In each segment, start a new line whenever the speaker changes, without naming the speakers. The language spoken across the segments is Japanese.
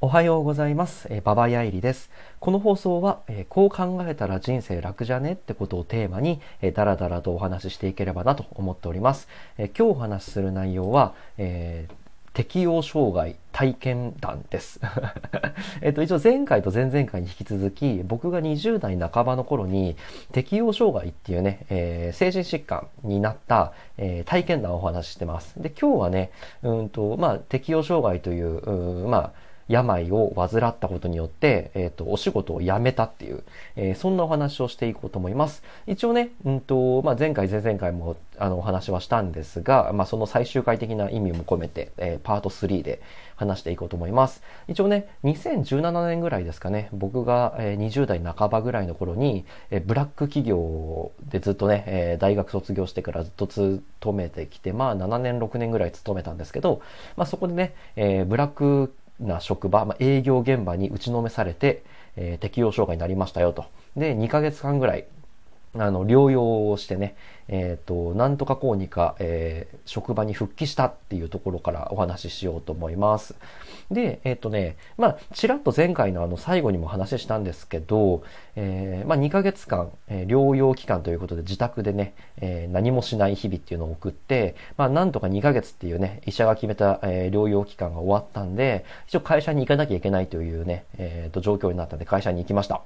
おはようございます。えー、ババヤイリです。この放送は、えーこう考えたら人生楽じゃねってことをテーマに、えー、だらだらとお話ししていければなと思っております。えー今日お話しする内容は、え適応障害体験談です。えっと、一応前回と前々回に引き続き、僕が20代半ばの頃に適応障害っていうね、えー精神疾患になった、えー体験談をお話ししてます。で、今日はね、うんと、まあ、適応障害という、うまあ、病を患ったことによって、えっ、と、お仕事を辞めたっていう、えーそんなお話をしていこうと思います。一応ね、うんと、まあ、前回、前々回も、あの、お話はしたんですが、まあ、その最終回的な意味も込めて、えーパート3で話していこうと思います。一応ね、2017年ぐらいですかね、僕が、えー20代半ばぐらいの頃に、えーブラック企業でずっとね、えー大学卒業してからずっと勤めてきて、まあ、7年、6年ぐらい勤めたんですけど、まあ、そこでね、えーブラックな職場、まあ、営業現場に打ちのめされて、えー適応障害になりましたよと。で、2ヶ月間ぐらい、あの、療養をしてね、えっ、と、なんとかこうにか、えー職場に復帰したっていうところからお話ししようと思います。で、えっ、とね、まあ、ちらっと前回のあの最後にも話したんですけど、えーまあ、2ヶ月間、えー療養期間ということで自宅でね、えー何もしない日々っていうのを送って、まあ、なんとか2ヶ月っていうね、医者が決めた、えー療養期間が終わったんで、一応会社に行かなきゃいけないというね、えーと、状況になったんで会社に行きました。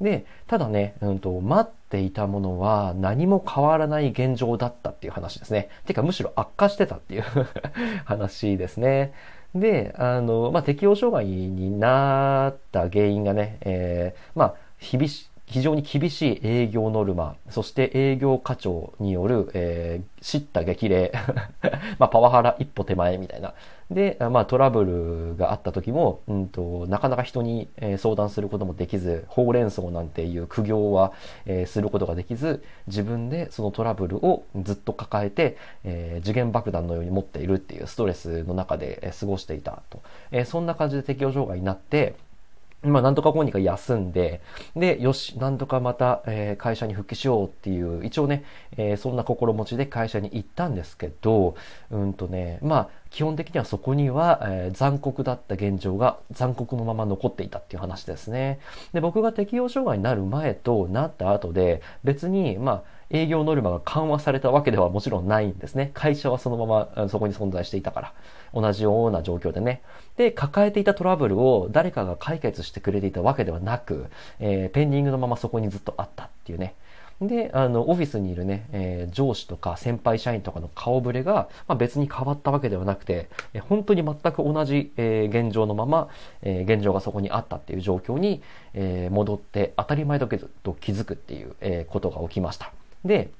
で、ただね、うんと、待っていたものは何も変わらない現状だったっていう話ですね。てか、むしろ悪化してたっていう 話ですね。で、あの、まあ、適応障害になった原因がね、えーまあ、日々非常に厳しい営業ノルマ、そして営業課長による、えー、叱咤激励、まあ、パワハラ一歩手前みたいな。で、まあ、トラブルがあった時も、うんと、なかなか人に、えー相談することもできず、ほうれん草なんていう苦行は、えーすることができず、自分でそのトラブルをずっと抱えて、えー次元爆弾のように持っているっていうストレスの中で、えー過ごしていたと。えーそんな感じで適応障害になって、まあ、なんとかこうにか休んで、で、よし、なんとかまた、えー会社に復帰しようっていう、一応ね、えーそんな心持ちで会社に行ったんですけど、うんとね、まあ、基本的にはそこには、えー残酷だった現状が残酷のまま残っていたっていう話ですね。で、僕が適応障害になる前となった後で、別に、まあ、営業ノルマが緩和されたわけではもちろんないんですね。会社はそのままそこに存在していたから。同じような状況でね。で、抱えていたトラブルを誰かが解決してくれていたわけではなく、えーペンディングのままそこにずっとあったっていうね。で、あの、オフィスにいるね、えー上司とか先輩社員とかの顔ぶれが、まあ、別に変わったわけではなくて、えー本当に全く同じ、えー現状のまま、え現状がそこにあったっていう状況に、え戻って当たり前だけど気づくっていう、えことが起きました。で、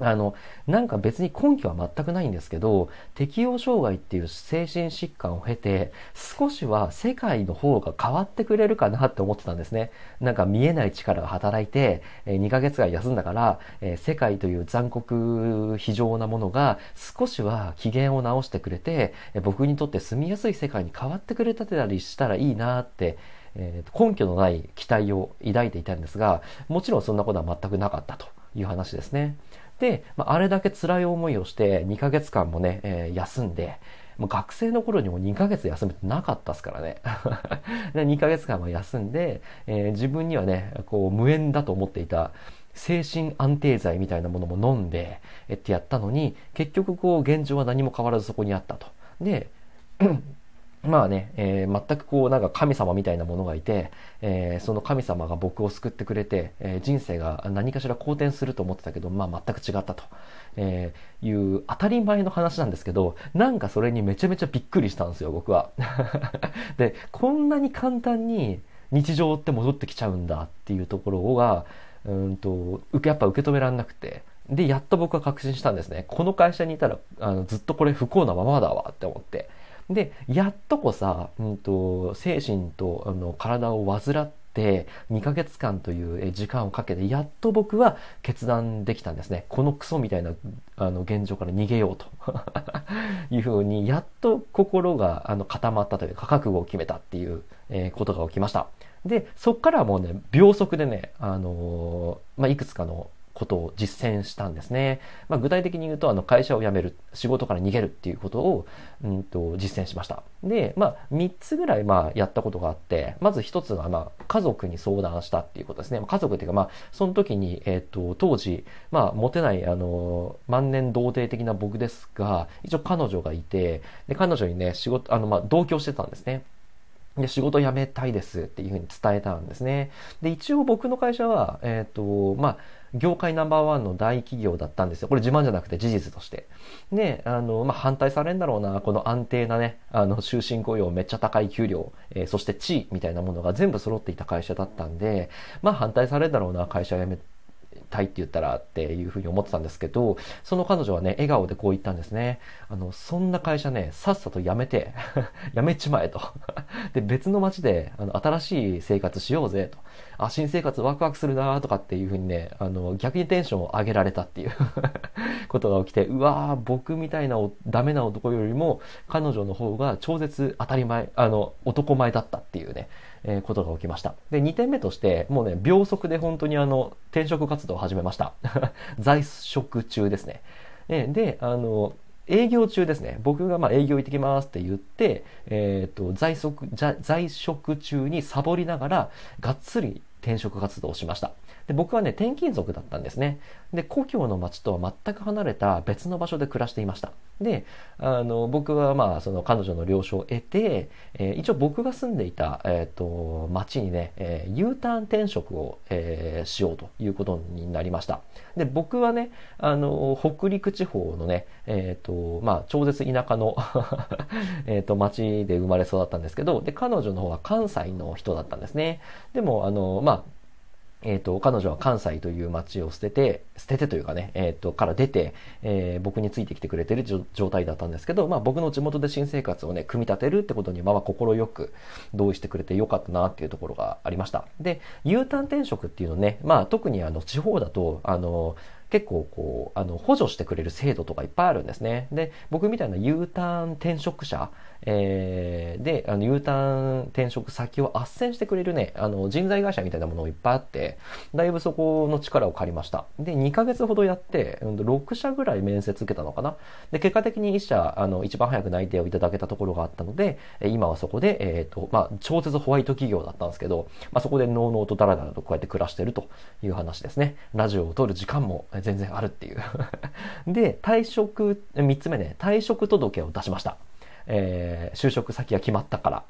あの、なんか別に根拠は全くないんですけど、適応障害っていう精神疾患を経て、少しは世界の方が変わってくれるかなって思ってたんですね。なんか見えない力が働いて、えー2ヶ月間休んだから、世界という残酷非常なものが少しは機嫌を直してくれて、僕にとって住みやすい世界に変わってくれてたりしたらいいなって、えー根拠のない期待を抱いていたんですが、もちろんそんなことは全くなかったという話ですね。で、まあ、あれだけ辛い思いをして2ヶ月間もね、えー休んで、もう学生の頃にも2ヶ月休むってなかったですからね。で2ヶ月間は休んで、えー自分にはね、こう無縁だと思っていた精神安定剤みたいなものも飲んで、えってやったのに、結局こう現状は何も変わらずそこにあったと。で、まあね、えー全くこうなんか神様みたいなものがいて、えーその神様が僕を救ってくれて、えー人生が何かしら好転すると思ってたけど、まあ全く違ったと、えいう当たり前の話なんですけど、なんかそれにめちゃめちゃびっくりしたんですよ、僕は。で、こんなに簡単に日常って戻ってきちゃうんだっていうところが、うんと、やっぱ受け止められなくて、で、やっと僕は確信したんですね。この会社にいたら、あのずっとこれ不幸なままだわって思って。で、やっとこさ、うんと、精神とあの体を患って2ヶ月間という時間をかけて、やっと僕は決断できたんですね。このクソみたいなあの現状から逃げようと いうふうに、やっと心があの固まったというか、覚悟を決めたっていう、えことが起きました。で、そっからはもうね、秒速でね、あのーまあ、いくつかのことを実践したんですね。まあ、具体的に言うと、あの、会社を辞める、仕事から逃げるっていうことを、うんと、実践しました。で、まあ、3つぐらい、まあ、やったことがあって、まず1つが、まあ、家族に相談したっていうことですね。家族っていうか、まあ、その時に、えっ、と、当時、まあ、モテない、あの、万年童貞的な僕ですが、一応彼女がいて、で、彼女にね、仕事、あの、まあ、同居してたんですね。で、仕事辞めたいですっていうふうに伝えたんですね。で、一応僕の会社は、えっ、ー、と、まあ、業界ナンバーワンの大企業だったんですよ。これ自慢じゃなくて事実として。で、あの、まあ、反対されるんだろうな、この安定なね、あの、終身雇用、めっちゃ高い給料、えー、そして地位みたいなものが全部揃っていた会社だったんで、まあ、反対されるんだろうな、会社辞めたいって言ったらっていうふうに思ってたんですけど、その彼女はね、笑顔でこう言ったんですね。あの、そんな会社ね、さっさと辞めて 辞めちまえとで、別の街で、あの、新しい生活しようぜと。あ、新生活ワクワクするなとかっていうふうにね、あの、逆にテンションを上げられたっていう ことが起きて、うわー、僕みたいなダメな男よりも、彼女の方が超絶当たり前、あの、男前だったっていうね、えー、ことが起きました。で、2点目として、もうね、秒速で本当にあの、転職活動を始めました。在職中ですね。で、あの、営業中ですね。僕がまあ営業行ってきますって言って、えっ、ー、と、在職、在職中にサボりながら、がっつり転職活動をしました。で僕はね、転勤族だったんですね。で、故郷の町とは全く離れた別の場所で暮らしていました。で、あの、僕はまあ、その彼女の了承を得て、えー、一応僕が住んでいた、えっ、ー、と、町にね、えー、U ターン転職を、えー、しようということになりました。で、僕はね、あの、北陸地方のね、えっ、と、まあ、超絶田舎の えっと、町で生まれ育ったんですけど、で、彼女の方は関西の人だったんですね。でも、あの、まあ、えっ、ー、と、彼女は関西という街を捨てて、捨ててというかね、えっ、ー、と、から出て、えー、僕についてきてくれてる状態だったんですけど、まあ僕の地元で新生活をね、組み立てるってことに、まあ心よく同意してくれてよかったなっていうところがありました。で、U ターン転職っていうのね、まあ特にあの地方だと、あの、結構こう、あの、補助してくれる制度とかいっぱいあるんですね。で、僕みたいな U ターン転職者、えー、で、あの、U ターン転職先を斡旋してくれるね、あの、人材会社みたいなものをいっぱいあって、だいぶそこの力を借りました。で、2ヶ月ほどやって、6社ぐらい面接受けたのかな。で、結果的に1社、あの、一番早く内定をいただけたところがあったので、今はそこで、えっ、ー、と、まあ、超絶ホワイト企業だったんですけど、まあ、そこでのうのうとダラダラとこうやって暮らしてるという話ですね。ラジオを撮る時間も全然あるっていう で、退職、3つ目ね、退職届を出しました。えー、就職先が決まったから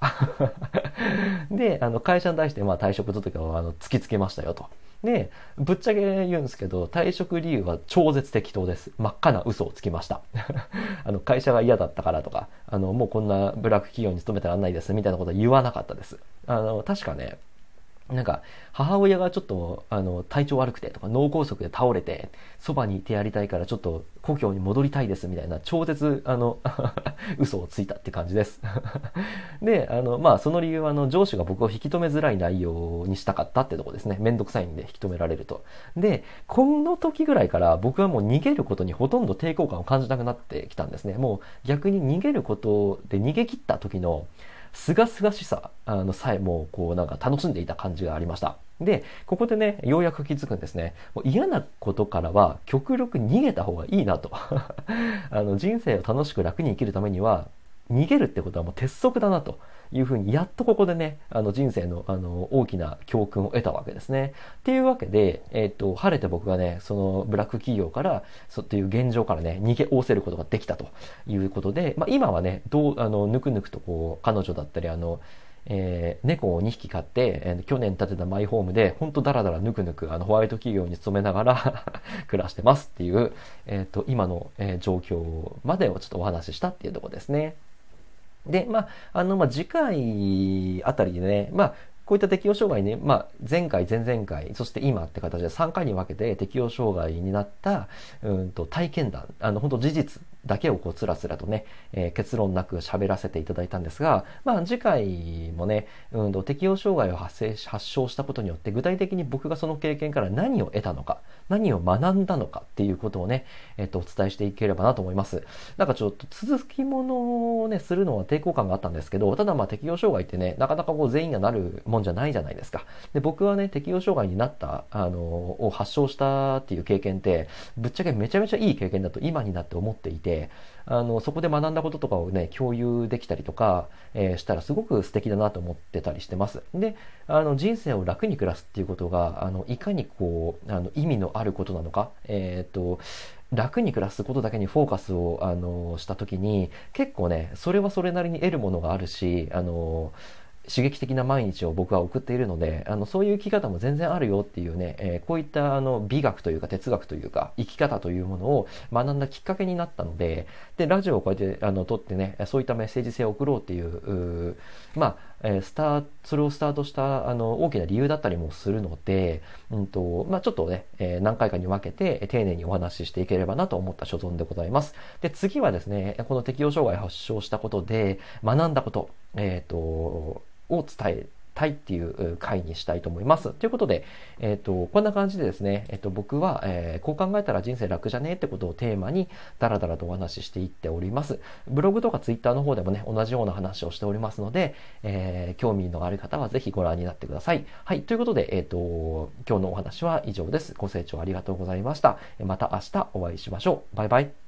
で、あの、会社に対して、まあ、退職届をあの突きつけましたよと。で、ぶっちゃけ言うんですけど、退職理由は超絶適当です。真っ赤な嘘をつきました。あの、会社が嫌だったからとか、あの、もうこんなブラック企業に勤めてらんないです、みたいなことは言わなかったです。あの、確かね、なんか、母親がちょっと、あの、体調悪くてとか、脳梗塞で倒れて、そばにいてやりたいからちょっと故郷に戻りたいですみたいな、超絶、あの、嘘をついたって感じです。で、あの、まあ、その理由は、あの、上司が僕を引き止めづらい内容にしたかったってとこですね。めんどくさいんで引き止められると。で、この時ぐらいから僕はもう逃げることにほとんど抵抗感を感じなくなってきたんですね。もう逆に逃げることで逃げ切った時の、すがすがしさあのさえもこうなんか楽しんでいた感じがありました。で、ここでね、ようやく気づくんですね。もう嫌なことからは極力逃げた方がいいなと。あの人生を楽しく楽に生きるためには逃げるってことはもう鉄則だなというふうにやっとここでねあの人生のあの大きな教訓を得たわけですね。っていうわけで、えっ、と晴れて僕がねそのブラック企業からそっていう現状からね逃げおせることができたということで、まあ、今はねどうあのぬくぬくとこう彼女だったりあのえー、猫を2匹飼って、えー、去年建てたマイホームで、ほんとダラダラぬくぬく、あの、ホワイト企業に勤めながら 暮らしてますっていう、えっ、と、今の、えー、状況までをちょっとお話ししたっていうとこですね。で、まあ、あの、まあ、次回あたりでね、まあ、こういった適応障害ね、まあ、前回、前々回、そして今って形で3回に分けて適応障害になった、うんと、体験談、あの、本当事実だけをこう、つらつらとね、えー、結論なく喋らせていただいたんですが、まあ、次回もね、うん適応障害を発生し、発症したことによって、具体的に僕がその経験から何を得たのか、何を学んだのかっていうことをね、えっと、お伝えしていければなと思います。なんかちょっと続きものをね、するのは抵抗感があったんですけど、ただまあ適応障害ってね、なかなかこう全員がなるもんじゃないじゃないですか。で、僕はね、適応障害になった、あの、を発症したっていう経験って、ぶっちゃけめちゃめちゃいい経験だと今になって思っていて、であの、そこで学んだこととかをね、共有できたりとか、えー、したらすごく素敵だなと思ってたりしてます。で、あの、人生を楽に暮らすっていうことが、あの、いかにこう、あの、意味のあることなのか、えっ、と、楽に暮らすことだけにフォーカスを、あの、した時に、結構ね、それはそれなりに得るものがあるし、あの、刺激的な毎日を僕は送っているので、あの、そういう生き方も全然あるよっていうね、えー、こういったあの美学というか哲学というか生き方というものを学んだきっかけになったので、で、ラジオをこうやってあの撮ってね、そういったメッセージ性を送ろうっていう、まあ、えスターそれをスタートしたあの大きな理由だったりもするので、うんとまあ、ちょっとね、えー、何回かに分けて丁寧にお話ししていければなと思った所存でございます。で次はですねこの適応障害発症したことで学んだこと、えーとを伝えたいっていう回にしたいと思います。ということで、えっ、ー、と、こんな感じでですね、えっ、ー、と、僕は、えー、こう考えたら人生楽じゃねえってことをテーマに、ダラダラとお話ししていっております。ブログとかツイッターの方でもね、同じような話をしておりますので、えー、興味のある方はぜひご覧になってください。はい、ということで、えっ、と、今日のお話は以上です。ご清聴ありがとうございました。また明日お会いしましょう。バイバイ。